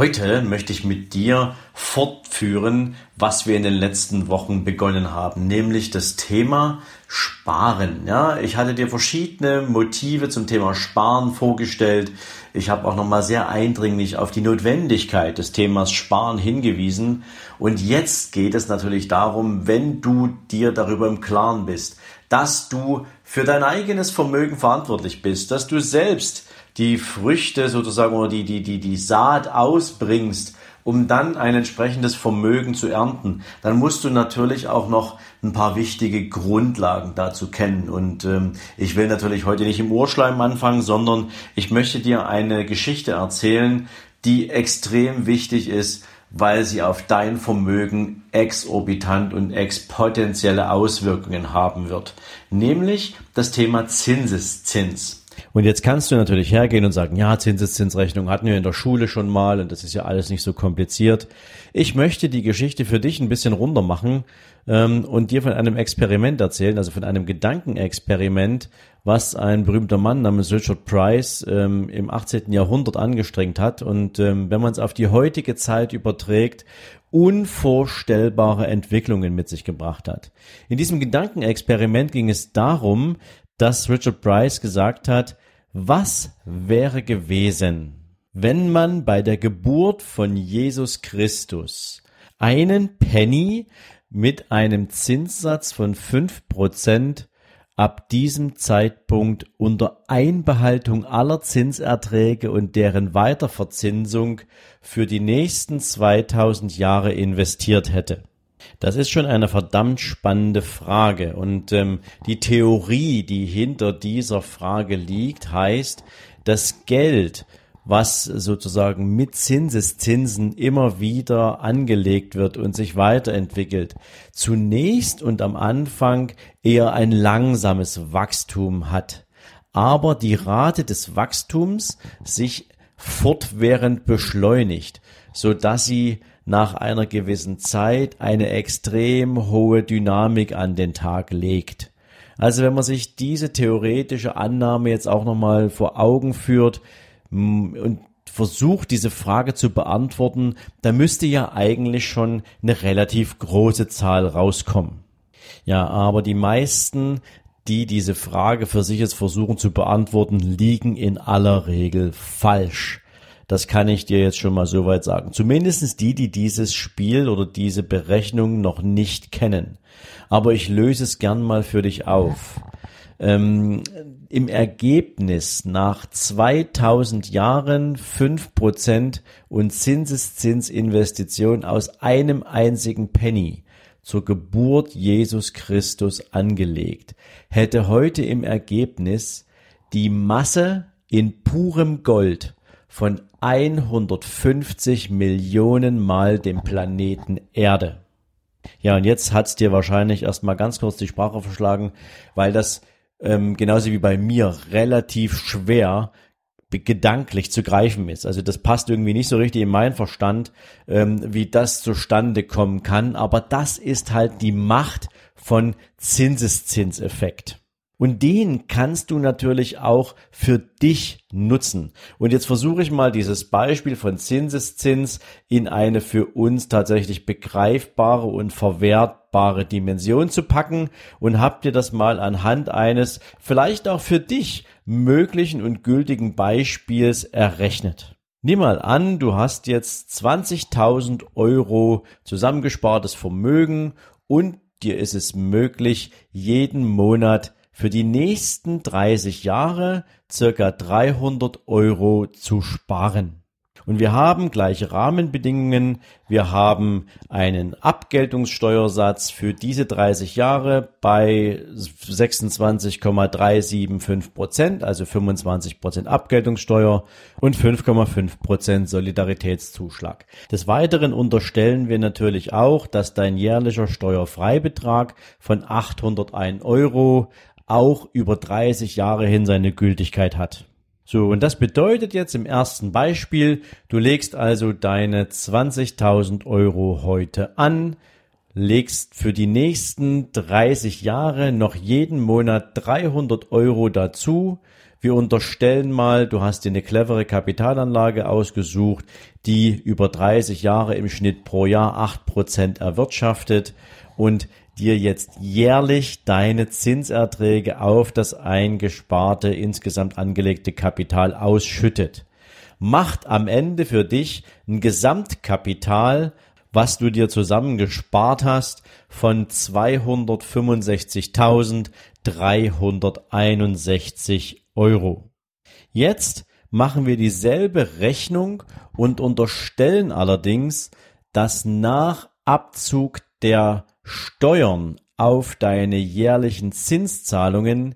Heute möchte ich mit dir fortführen, was wir in den letzten Wochen begonnen haben, nämlich das Thema Sparen. Ja, ich hatte dir verschiedene Motive zum Thema Sparen vorgestellt. Ich habe auch nochmal sehr eindringlich auf die Notwendigkeit des Themas Sparen hingewiesen. Und jetzt geht es natürlich darum, wenn du dir darüber im Klaren bist, dass du für dein eigenes Vermögen verantwortlich bist, dass du selbst die Früchte sozusagen oder die, die, die, die Saat ausbringst, um dann ein entsprechendes Vermögen zu ernten, dann musst du natürlich auch noch ein paar wichtige Grundlagen dazu kennen. Und ähm, ich will natürlich heute nicht im Urschleim anfangen, sondern ich möchte dir eine Geschichte erzählen, die extrem wichtig ist, weil sie auf dein Vermögen exorbitant und exponentielle Auswirkungen haben wird. Nämlich das Thema Zinseszins. Und jetzt kannst du natürlich hergehen und sagen, ja, Zinseszinsrechnung hatten wir in der Schule schon mal und das ist ja alles nicht so kompliziert. Ich möchte die Geschichte für dich ein bisschen runter machen ähm, und dir von einem Experiment erzählen, also von einem Gedankenexperiment, was ein berühmter Mann namens Richard Price ähm, im 18. Jahrhundert angestrengt hat. Und ähm, wenn man es auf die heutige Zeit überträgt, unvorstellbare Entwicklungen mit sich gebracht hat. In diesem Gedankenexperiment ging es darum, dass Richard Price gesagt hat, was wäre gewesen, wenn man bei der Geburt von Jesus Christus einen Penny mit einem Zinssatz von fünf Prozent ab diesem Zeitpunkt unter Einbehaltung aller Zinserträge und deren Weiterverzinsung für die nächsten 2000 Jahre investiert hätte. Das ist schon eine verdammt spannende Frage. Und ähm, die Theorie, die hinter dieser Frage liegt, heißt, das Geld, was sozusagen mit Zinseszinsen immer wieder angelegt wird und sich weiterentwickelt, zunächst und am Anfang eher ein langsames Wachstum hat, aber die Rate des Wachstums sich fortwährend beschleunigt, so dass sie nach einer gewissen Zeit eine extrem hohe Dynamik an den Tag legt. Also wenn man sich diese theoretische Annahme jetzt auch nochmal vor Augen führt mm, und versucht, diese Frage zu beantworten, da müsste ja eigentlich schon eine relativ große Zahl rauskommen. Ja, aber die meisten, die diese Frage für sich jetzt versuchen zu beantworten, liegen in aller Regel falsch. Das kann ich dir jetzt schon mal soweit sagen. Zumindestens die, die dieses Spiel oder diese Berechnung noch nicht kennen. Aber ich löse es gern mal für dich auf. Ähm, Im Ergebnis nach 2000 Jahren 5% und Zinseszinsinvestition aus einem einzigen Penny zur Geburt Jesus Christus angelegt, hätte heute im Ergebnis die Masse in purem Gold von 150 Millionen Mal dem Planeten Erde. Ja, und jetzt hat's dir wahrscheinlich erstmal ganz kurz die Sprache verschlagen, weil das ähm, genauso wie bei mir relativ schwer gedanklich zu greifen ist. Also das passt irgendwie nicht so richtig in meinen Verstand, ähm, wie das zustande kommen kann. Aber das ist halt die Macht von Zinseszinseffekt. Und den kannst du natürlich auch für dich nutzen. Und jetzt versuche ich mal dieses Beispiel von Zinseszins in eine für uns tatsächlich begreifbare und verwertbare Dimension zu packen und hab dir das mal anhand eines vielleicht auch für dich möglichen und gültigen Beispiels errechnet. Nimm mal an, du hast jetzt 20.000 Euro zusammengespartes Vermögen und dir ist es möglich, jeden Monat für die nächsten 30 Jahre circa 300 Euro zu sparen. Und wir haben gleiche Rahmenbedingungen. Wir haben einen Abgeltungssteuersatz für diese 30 Jahre bei 26,375 Prozent, also 25 Prozent Abgeltungssteuer und 5,5 Prozent Solidaritätszuschlag. Des Weiteren unterstellen wir natürlich auch, dass dein jährlicher Steuerfreibetrag von 801 Euro auch über 30 Jahre hin seine Gültigkeit hat. So, und das bedeutet jetzt im ersten Beispiel, du legst also deine 20.000 Euro heute an, legst für die nächsten 30 Jahre noch jeden Monat 300 Euro dazu. Wir unterstellen mal, du hast dir eine clevere Kapitalanlage ausgesucht, die über 30 Jahre im Schnitt pro Jahr 8% erwirtschaftet und dir jetzt jährlich deine Zinserträge auf das eingesparte, insgesamt angelegte Kapital ausschüttet. Macht am Ende für dich ein Gesamtkapital, was du dir zusammengespart hast, von 265.361 Euro. Jetzt machen wir dieselbe Rechnung und unterstellen allerdings, dass nach Abzug der Steuern auf deine jährlichen Zinszahlungen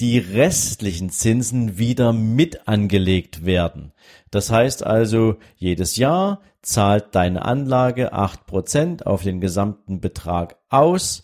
die restlichen Zinsen wieder mit angelegt werden. Das heißt also, jedes Jahr zahlt deine Anlage acht Prozent auf den gesamten Betrag aus.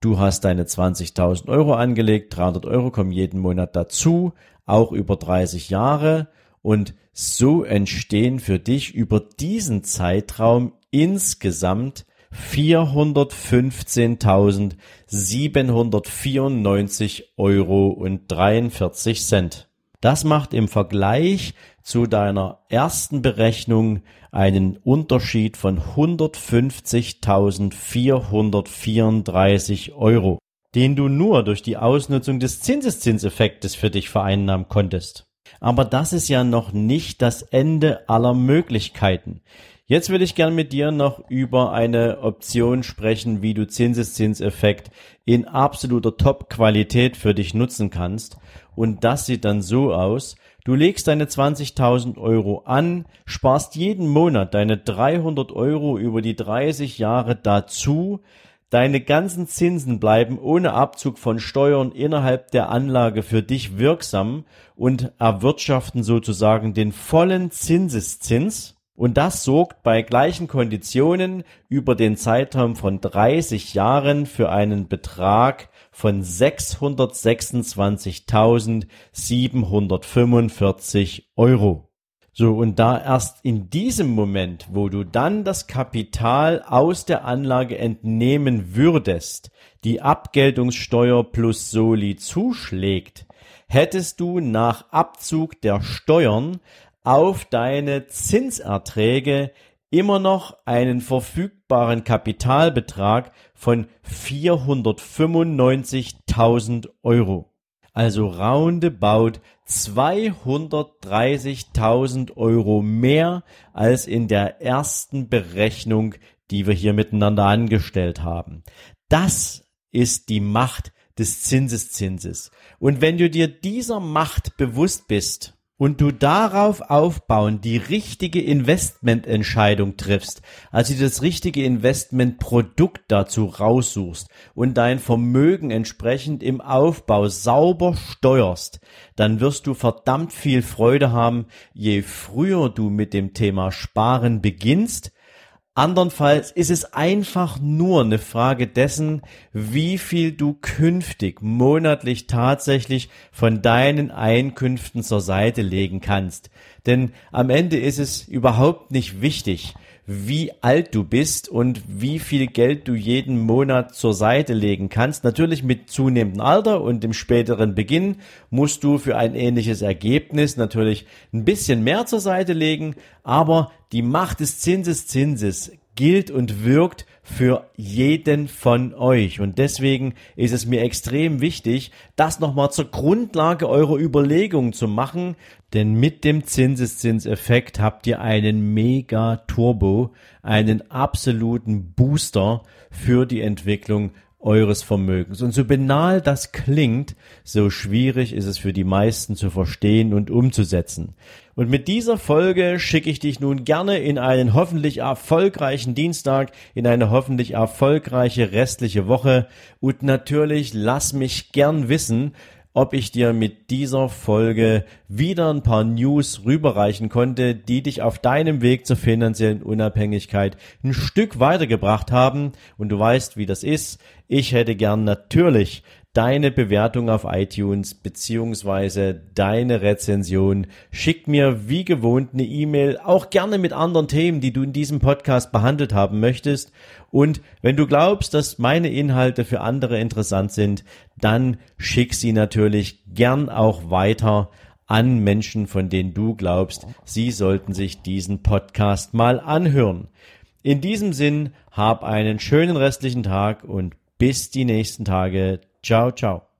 Du hast deine 20.000 Euro angelegt, 300 Euro kommen jeden Monat dazu, auch über 30 Jahre. Und so entstehen für dich über diesen Zeitraum insgesamt 415.794 Euro und 43 Cent. Das macht im Vergleich zu deiner ersten Berechnung einen Unterschied von 150.434 Euro, den du nur durch die Ausnutzung des Zinseszinseffektes für dich vereinnahmen konntest. Aber das ist ja noch nicht das Ende aller Möglichkeiten. Jetzt würde ich gerne mit dir noch über eine Option sprechen, wie du Zinseszinseffekt in absoluter Top-Qualität für dich nutzen kannst. Und das sieht dann so aus. Du legst deine 20.000 Euro an, sparst jeden Monat deine 300 Euro über die 30 Jahre dazu. Deine ganzen Zinsen bleiben ohne Abzug von Steuern innerhalb der Anlage für dich wirksam und erwirtschaften sozusagen den vollen Zinseszins und das sorgt bei gleichen Konditionen über den Zeitraum von 30 Jahren für einen Betrag von 626.745 Euro. So, und da erst in diesem Moment, wo du dann das Kapital aus der Anlage entnehmen würdest, die Abgeltungssteuer plus Soli zuschlägt, hättest du nach Abzug der Steuern auf deine Zinserträge immer noch einen verfügbaren Kapitalbetrag von 495.000 Euro. Also roundabout 230.000 Euro mehr als in der ersten Berechnung, die wir hier miteinander angestellt haben. Das ist die Macht des Zinseszinses. Und wenn du dir dieser Macht bewusst bist, und du darauf aufbauen die richtige Investmententscheidung triffst, also das richtige Investmentprodukt dazu raussuchst und dein Vermögen entsprechend im Aufbau sauber steuerst, dann wirst du verdammt viel Freude haben, je früher du mit dem Thema Sparen beginnst, Andernfalls ist es einfach nur eine Frage dessen, wie viel du künftig monatlich tatsächlich von deinen Einkünften zur Seite legen kannst. Denn am Ende ist es überhaupt nicht wichtig, wie alt du bist und wie viel Geld du jeden Monat zur Seite legen kannst. Natürlich mit zunehmendem Alter und dem späteren Beginn musst du für ein ähnliches Ergebnis natürlich ein bisschen mehr zur Seite legen, aber die Macht des Zinseszinses gilt und wirkt für jeden von euch. Und deswegen ist es mir extrem wichtig, das nochmal zur Grundlage eurer Überlegungen zu machen, denn mit dem Zinseszinseffekt habt ihr einen Mega Turbo, einen absoluten Booster für die Entwicklung eures Vermögens. Und so banal das klingt, so schwierig ist es für die meisten zu verstehen und umzusetzen. Und mit dieser Folge schicke ich dich nun gerne in einen hoffentlich erfolgreichen Dienstag, in eine hoffentlich erfolgreiche restliche Woche und natürlich lass mich gern wissen, ob ich dir mit dieser Folge wieder ein paar News rüberreichen konnte, die dich auf deinem Weg zur finanziellen Unabhängigkeit ein Stück weitergebracht haben. Und du weißt, wie das ist. Ich hätte gern natürlich deine Bewertung auf iTunes beziehungsweise deine Rezension. Schick mir wie gewohnt eine E-Mail, auch gerne mit anderen Themen, die du in diesem Podcast behandelt haben möchtest. Und wenn du glaubst, dass meine Inhalte für andere interessant sind, dann schick sie natürlich gern auch weiter an Menschen, von denen du glaubst, sie sollten sich diesen Podcast mal anhören. In diesem Sinn, hab einen schönen restlichen Tag und bis die nächsten Tage. Tchau, tchau.